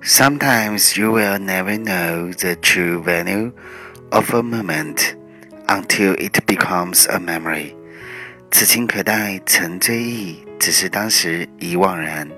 Sometimes you will never know the true value of a moment until it becomes a memory. 此情可待成追忆，只是当时已惘然。